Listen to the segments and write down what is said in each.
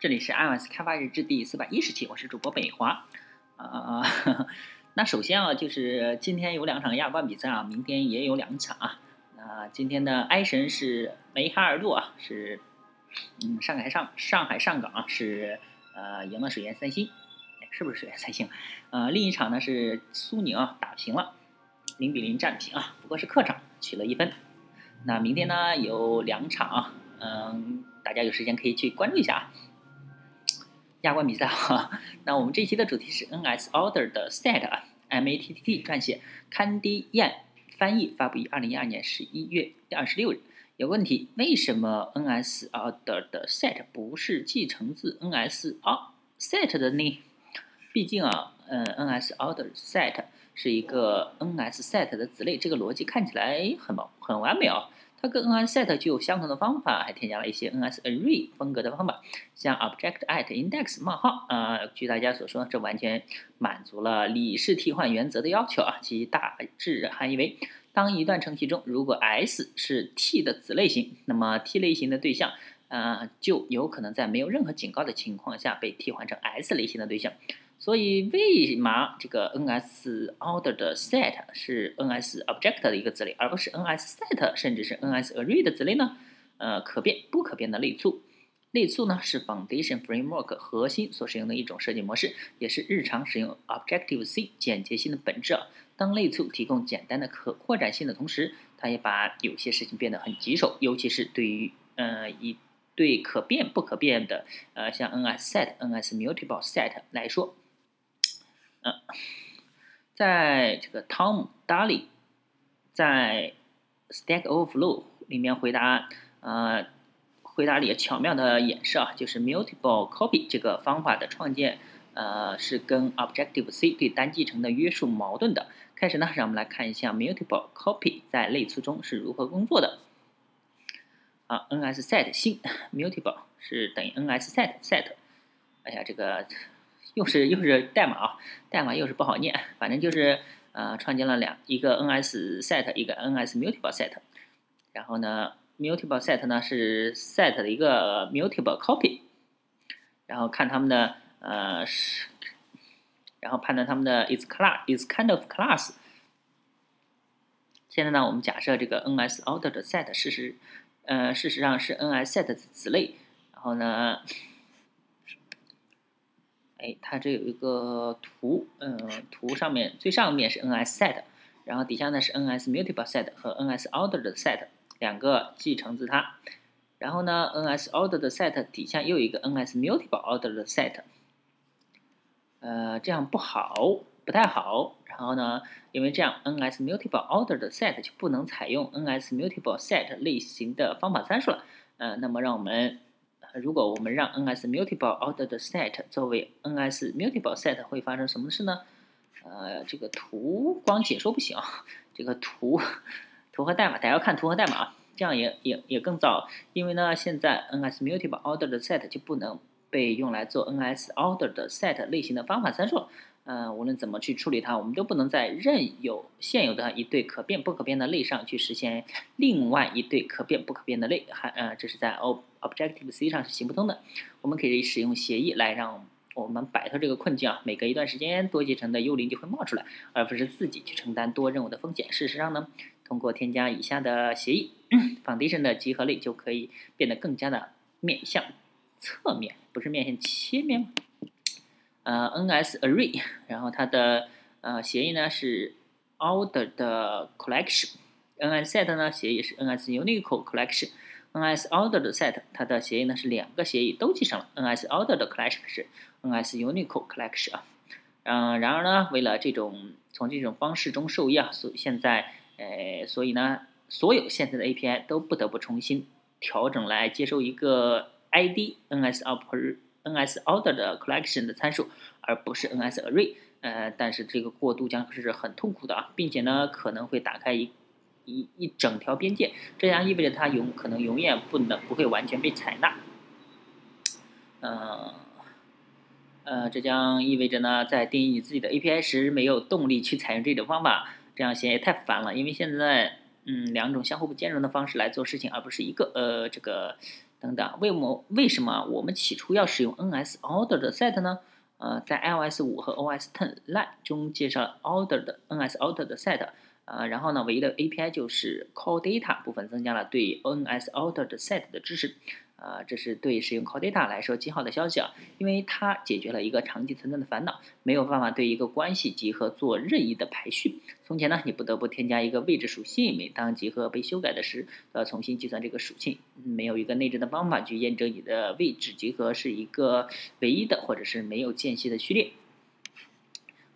这里是 iOS 开发日志第四百一十期，我是主播北华。啊，那首先啊，就是今天有两场亚冠比赛啊，明天也有两场啊。那今天的埃神是梅哈尔杜啊，是嗯上海上上海上港啊，是呃赢了水源三星，是不是水源三星？呃，另一场呢是苏宁啊打平了，零比零战平啊，不过是客场取了一分。那明天呢有两场啊，嗯，大家有时间可以去关注一下啊。亚冠比赛哈，那我们这一期的主题是 NS Order 的 Set 啊，M A T T T 撰写，堪迪燕翻译，发布于二零一二年十一月二十六日。有问题，为什么 NS Order 的 Set 不是继承自 NS Set 的呢？毕竟啊，嗯，NS Order Set 是一个 NS Set 的子类，这个逻辑看起来很很完美啊。它跟 NSSet 具有相同的方法，还添加了一些 NSArray 风格的方法，像 Object at index 冒号啊。据大家所说，这完全满足了李氏替换原则的要求啊。其大致含义为：当一段程序中如果 S 是 T 的子类型，那么 T 类型的对象啊就有可能在没有任何警告的情况下被替换成 S 类型的对象。所以，为嘛这个 NS Order 的 Set 是 NS Object 的一个子类，而不是 NS Set 甚至是 NS Array 的子类呢？呃，可变不可变的类簇，类簇呢是 Foundation Framework 核心所使用的一种设计模式，也是日常使用 Objective C 简洁性的本质啊。当类簇提供简单的可扩展性的同时，它也把有些事情变得很棘手，尤其是对于呃一对可变不可变的呃像 NS Set、NS Mutable Set 来说。呃，在这个 Tom Daly 在 Stack Overflow 里面回答，呃，回答里巧妙的演示啊，就是 Mutable Copy 这个方法的创建，呃，是跟 Objective C 对单继承的约束矛盾的。开始呢，让我们来看一下 Mutable Copy 在类簇中是如何工作的。啊，NS Set 新 Mutable 是等于 NS Set Set。哎呀，这个。又是又是代码啊，代码又是不好念，反正就是呃创建了两一个 NS set 一个 NS mutable set，然后呢 mutable set 呢是 set 的一个 mutable copy，然后看他们的呃是，然后判断他们的 is class is kind of class。现在呢我们假设这个 NS order 的 set 事实呃事实上是 NS set 的子类，然后呢。哎，它这有一个图，嗯，图上面最上面是 NS set，然后底下呢是 NS mutable set 和 NS Ordered set 两个继承自它，然后呢 NS Ordered set 底下又一个 NS mutable Ordered set，呃，这样不好，不太好。然后呢，因为这样 NS mutable Ordered set 就不能采用 NS mutable set 类型的方法参数了，呃，那么让我们。如果我们让 NS mutable order 的 set 作为 NS mutable set 会发生什么事呢？呃，这个图光解说不行，这个图图和代码，大家要看图和代码，这样也也也更糟。因为呢，现在 NS mutable order 的 set 就不能被用来做 NS order 的 set 类型的方法参数。嗯，无论怎么去处理它，我们都不能在任有现有的一对可变不可变的类上去实现另外一对可变不可变的类，还呃，这是在 O Objective C 上是行不通的。我们可以使用协议来让我们摆脱这个困境啊。每隔一段时间，多继承的幽灵就会冒出来，而不是自己去承担多任务的风险。事实上呢，通过添加以下的协议，Foundation 的集合类就可以变得更加的面向侧面，不是面向切面吗？呃，NSArray，然后它的呃协议呢是 Order 的 Collection，NSSet 呢协议是 NSUnique Collection，NSOrder 的 Set 它的协议呢是两个协议都记上了，NSOrder 的 Collection 是 NSUnique Collection 啊，嗯，然而呢，为了这种从这种方式中受益啊，所以现在呃，所以呢，所有现在的 API 都不得不重新调整来接收一个 ID NSOrder。NS order 的 collection 的参数，而不是 NS array。呃，但是这个过渡将是很痛苦的啊，并且呢，可能会打开一一一整条边界，这样意味着它永可能永远不能不会完全被采纳。呃，呃，这将意味着呢，在定义你自己的 API 时，没有动力去采用这种方法，这样写也太烦了。因为现在，嗯，两种相互不兼容的方式来做事情，而不是一个呃这个。等等。为么为什么我们起初要使用 NS-ordered set 呢？呃，在 iOS 五和 OS Ten Lite 中介绍了 ordered NS-ordered set。呃，然后呢，唯一的 API 就是 Call Data 部分增加了对 NS-ordered set 的支持。呃，这是对使用 Call Data 来说极好的消息啊，因为它解决了一个长期存在的烦恼，没有办法对一个关系集合做任意的排序。从前呢，你不得不添加一个位置属性，每当集合被修改的时，都要重新计算这个属性，没有一个内置的方法去验证你的位置集合是一个唯一的或者是没有间隙的序列。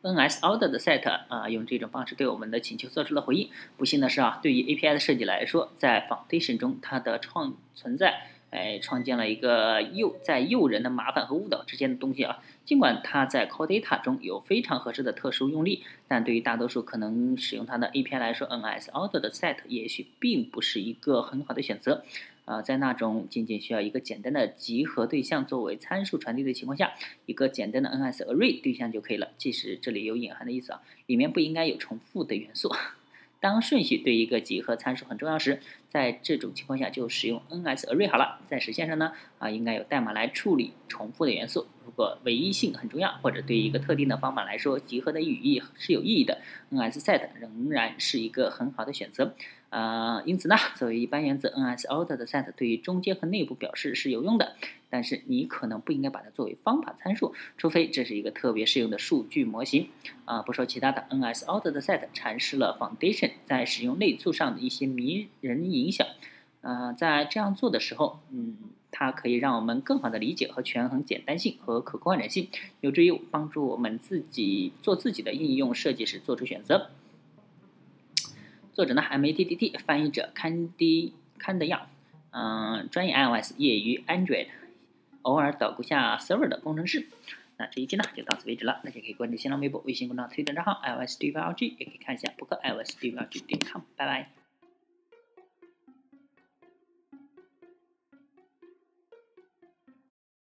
NS-ordered set 啊，用这种方式对我们的请求做出了回应。不幸的是啊，对于 API 的设计来说，在 Foundation 中它的创存在。哎，创建了一个诱在诱人的麻烦和误导之间的东西啊。尽管它在 Call Data 中有非常合适的特殊用例，但对于大多数可能使用它的 API 来说，NS-ordered set 也许并不是一个很好的选择。啊，在那种仅仅需要一个简单的集合对象作为参数传递的情况下，一个简单的 NS-array 对象就可以了。即使这里有隐含的意思啊，里面不应该有重复的元素。当顺序对一个集合参数很重要时，在这种情况下就使用 NS-array 好了。在实现上呢，啊，应该有代码来处理重复的元素。如果唯一性很重要，或者对于一个特定的方法来说，集合的语义是有意义的，NS-set 仍然是一个很好的选择。呃，因此呢，作为一般原则，NS-ordered set 对于中间和内部表示是有用的，但是你可能不应该把它作为方法参数，除非这是一个特别适用的数据模型。啊，不说其他的，NS-ordered set 阐释了 Foundation 在使用内簇上的一些迷人影影响。呃，在这样做的时候，嗯，它可以让我们更好的理解和权衡简单性和可观人性，有助于帮助我们自己做自己的应用设计时做出选择。作者呢，MATTT，翻译者看迪看德样，嗯，专业 iOS，业余 Android，偶尔捣鼓下 server 的工程师。那这一期呢就到此为止了，大家可以关注新浪微博、微信公众号、推特账号 iOS D V L G，也可以看一下博客 iOS D V L G 点 com，拜拜。